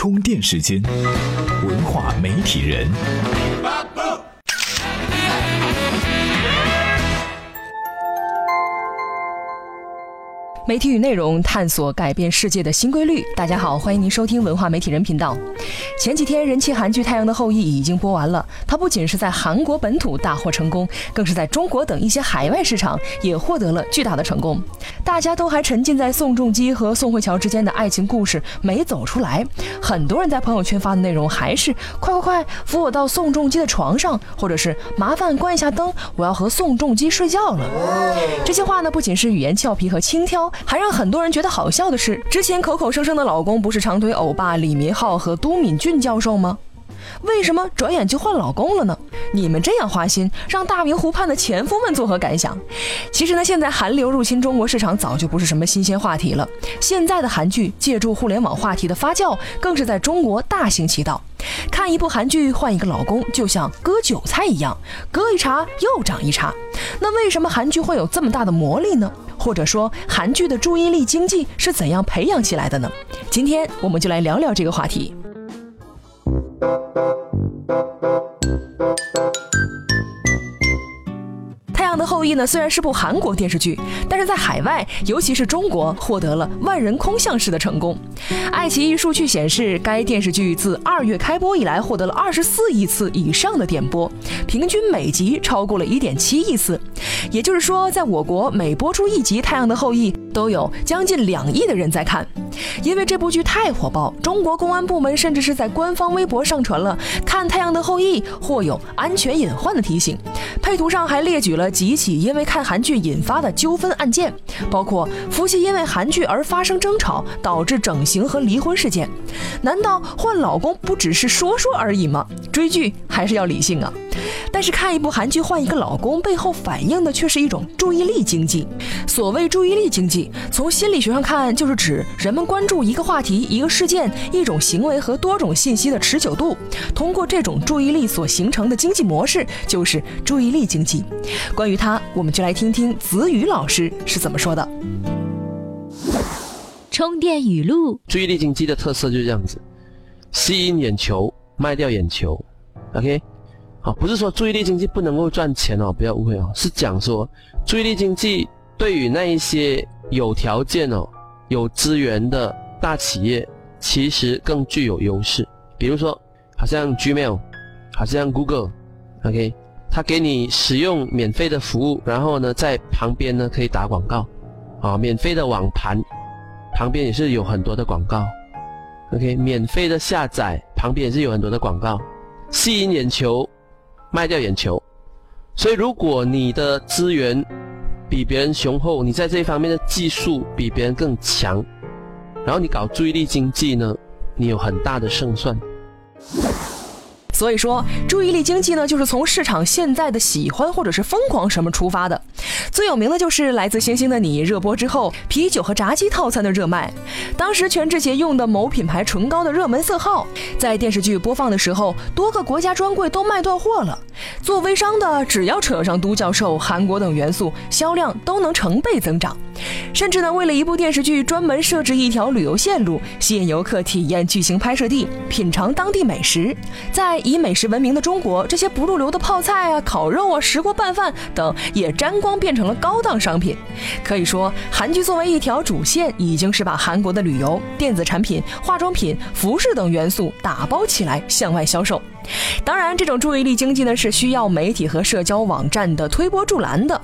充电时间，文化媒体人。媒体与内容探索改变世界的新规律。大家好，欢迎您收听文化媒体人频道。前几天，人气韩剧《太阳的后裔》已经播完了。它不仅是在韩国本土大获成功，更是在中国等一些海外市场也获得了巨大的成功。大家都还沉浸在宋仲基和宋慧乔之间的爱情故事没走出来。很多人在朋友圈发的内容还是“快快快，扶我到宋仲基的床上”，或者是“麻烦关一下灯，我要和宋仲基睡觉了”。这些话呢，不仅是语言俏皮和轻佻。还让很多人觉得好笑的是，之前口口声声的老公不是长腿欧巴李明浩和都敏俊教授吗？为什么转眼就换老公了呢？你们这样花心，让大明湖畔的前夫们作何感想？其实呢，现在韩流入侵中国市场早就不是什么新鲜话题了。现在的韩剧借助互联网话题的发酵，更是在中国大行其道。看一部韩剧换一个老公，就像割韭菜一样，割一茬又长一茬。那为什么韩剧会有这么大的魔力呢？或者说，韩剧的注意力经济是怎样培养起来的呢？今天我们就来聊聊这个话题。太阳的后裔呢，虽然是部韩国电视剧，但是在海外，尤其是中国，获得了万人空巷式的成功。爱奇艺数据显示，该电视剧自二月开播以来，获得了二十四亿次以上的点播，平均每集超过了一点七亿次。也就是说，在我国每播出一集《太阳的后裔》，都有将近两亿的人在看。因为这部剧太火爆，中国公安部门甚至是在官方微博上传了“看《太阳的后裔》或有安全隐患”的提醒，配图上还列举了几起因为看韩剧引发的纠纷案件，包括夫妻因为韩剧而发生争吵，导致整形和离婚事件。难道换老公不只是说说而已吗？追剧还是要理性啊！但是看一部韩剧换一个老公，背后反映的却是一种注意力经济。所谓注意力经济，从心理学上看，就是指人们关注一个话题、一个事件、一种行为和多种信息的持久度。通过这种注意力所形成的经济模式，就是注意力经济。关于它，我们就来听听子宇老师是怎么说的。充电语录：注意力经济的特色就是这样子，吸引眼球，卖掉眼球。OK。不是说注意力经济不能够赚钱哦，不要误会哦，是讲说注意力经济对于那一些有条件哦、有资源的大企业，其实更具有优势。比如说，好像 Gmail，好像 Google，OK，它给你使用免费的服务，然后呢，在旁边呢可以打广告，啊，免费的网盘旁边也是有很多的广告，OK，免费的下载旁边也是有很多的广告，吸引眼球。卖掉眼球，所以如果你的资源比别人雄厚，你在这一方面的技术比别人更强，然后你搞注意力经济呢，你有很大的胜算。所以说，注意力经济呢，就是从市场现在的喜欢或者是疯狂什么出发的。最有名的就是《来自星星的你》热播之后，啤酒和炸鸡套餐的热卖。当时全智贤用的某品牌唇膏的热门色号，在电视剧播放的时候，多个国家专柜都卖断货了。做微商的，只要扯上都教授、韩国等元素，销量都能成倍增长。甚至呢，为了一部电视剧，专门设置一条旅游线路，吸引游客体验剧情拍摄地，品尝当地美食。在以美食闻名的中国，这些不入流的泡菜啊、烤肉啊、石锅拌饭等，也沾光变成了高档商品。可以说，韩剧作为一条主线，已经是把韩国的旅游、电子产品、化妆品、服饰等元素打包起来向外销售。当然，这种注意力经济呢，是需要媒体和社交网站的推波助澜的。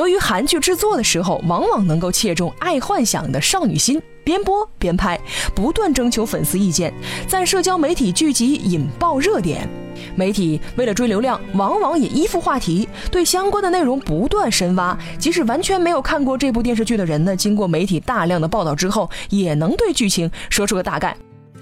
由于韩剧制作的时候，往往能够切中爱幻想的少女心，边播边拍，不断征求粉丝意见，在社交媒体聚集引爆热点。媒体为了追流量，往往也依附话题，对相关的内容不断深挖。即使完全没有看过这部电视剧的人呢，经过媒体大量的报道之后，也能对剧情说出个大概。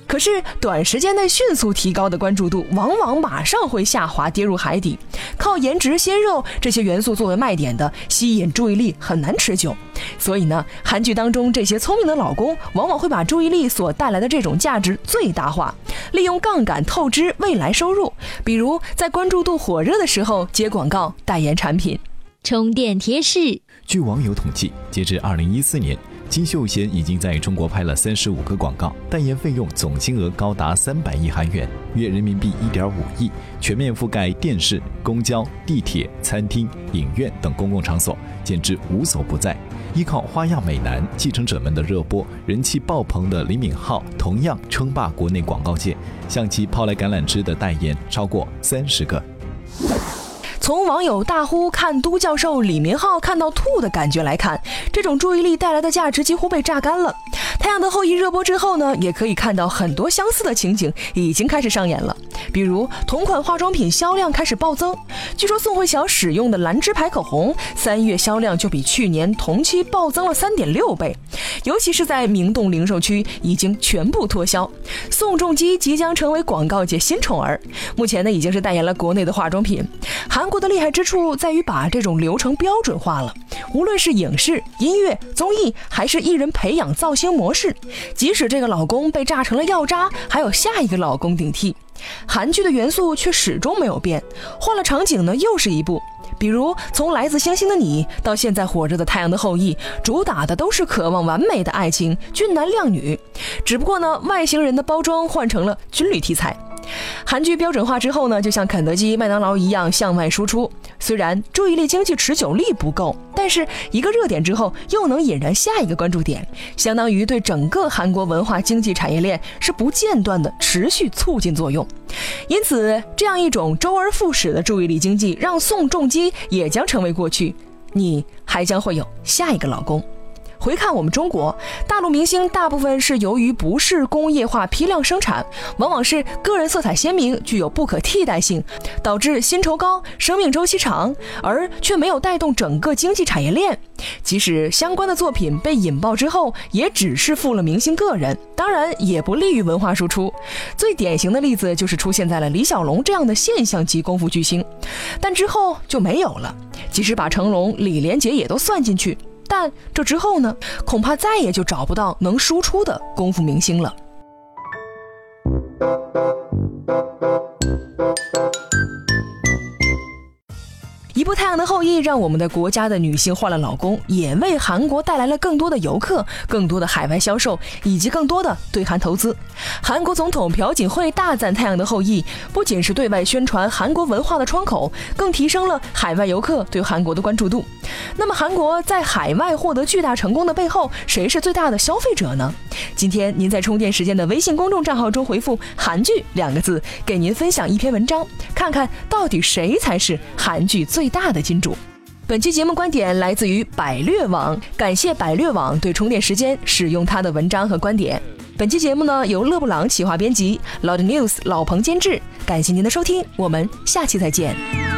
可是短时间内迅速提高的关注度，往往马上会下滑，跌入海底。靠颜值、鲜肉这些元素作为卖点的，吸引注意力很难持久。所以呢，韩剧当中这些聪明的老公，往往会把注意力所带来的这种价值最大化，利用杠杆透支未来收入。比如在关注度火热的时候接广告、代言产品。充电贴士：据网友统计，截至二零一四年。金秀贤已经在中国拍了三十五个广告，代言费用总金额高达三百亿韩元，约人民币一点五亿，全面覆盖电视、公交、地铁、餐厅、影院等公共场所，简直无所不在。依靠花样美男、继承者们的热播，人气爆棚的李敏镐同样称霸国内广告界，向其抛来橄榄枝的代言超过三十个。从网友大呼看都教授李明浩看到吐的感觉来看，这种注意力带来的价值几乎被榨干了。《太阳的后裔》热播之后呢，也可以看到很多相似的情景已经开始上演了。比如同款化妆品销量开始暴增，据说宋慧乔使用的兰芝牌口红三月销量就比去年同期暴增了三点六倍，尤其是在明洞零售区已经全部脱销。宋仲基即将成为广告界新宠儿，目前呢已经是代言了国内的化妆品。韩国。的厉害之处在于把这种流程标准化了，无论是影视、音乐、综艺，还是艺人培养造星模式，即使这个老公被炸成了药渣，还有下一个老公顶替。韩剧的元素却始终没有变，换了场景呢，又是一部。比如从《来自星星的你》到现在火热的《太阳的后裔》，主打的都是渴望完美的爱情，俊男靓女，只不过呢，外星人的包装换成了军旅题材。韩剧标准化之后呢，就像肯德基、麦当劳一样向外输出。虽然注意力经济持久力不够，但是一个热点之后又能引燃下一个关注点，相当于对整个韩国文化经济产业链是不间断的持续促进作用。因此，这样一种周而复始的注意力经济，让宋仲基也将成为过去。你还将会有下一个老公。回看我们中国大陆明星，大部分是由于不是工业化批量生产，往往是个人色彩鲜明，具有不可替代性，导致薪酬高、生命周期长，而却没有带动整个经济产业链。即使相关的作品被引爆之后，也只是富了明星个人，当然也不利于文化输出。最典型的例子就是出现在了李小龙这样的现象级功夫巨星，但之后就没有了。即使把成龙、李连杰也都算进去。但这之后呢？恐怕再也就找不到能输出的功夫明星了。《太阳的后裔》让我们的国家的女性换了老公，也为韩国带来了更多的游客、更多的海外销售以及更多的对韩投资。韩国总统朴槿惠大赞《太阳的后裔》，不仅是对外宣传韩国文化的窗口，更提升了海外游客对韩国的关注度。那么，韩国在海外获得巨大成功的背后，谁是最大的消费者呢？今天您在充电时间的微信公众账号中回复“韩剧”两个字，给您分享一篇文章，看看到底谁才是韩剧最。大的的金主，本期节目观点来自于百略网，感谢百略网对充电时间使用他的文章和观点。本期节目呢由勒布朗企划编辑，Loud News 老彭监制。感谢您的收听，我们下期再见。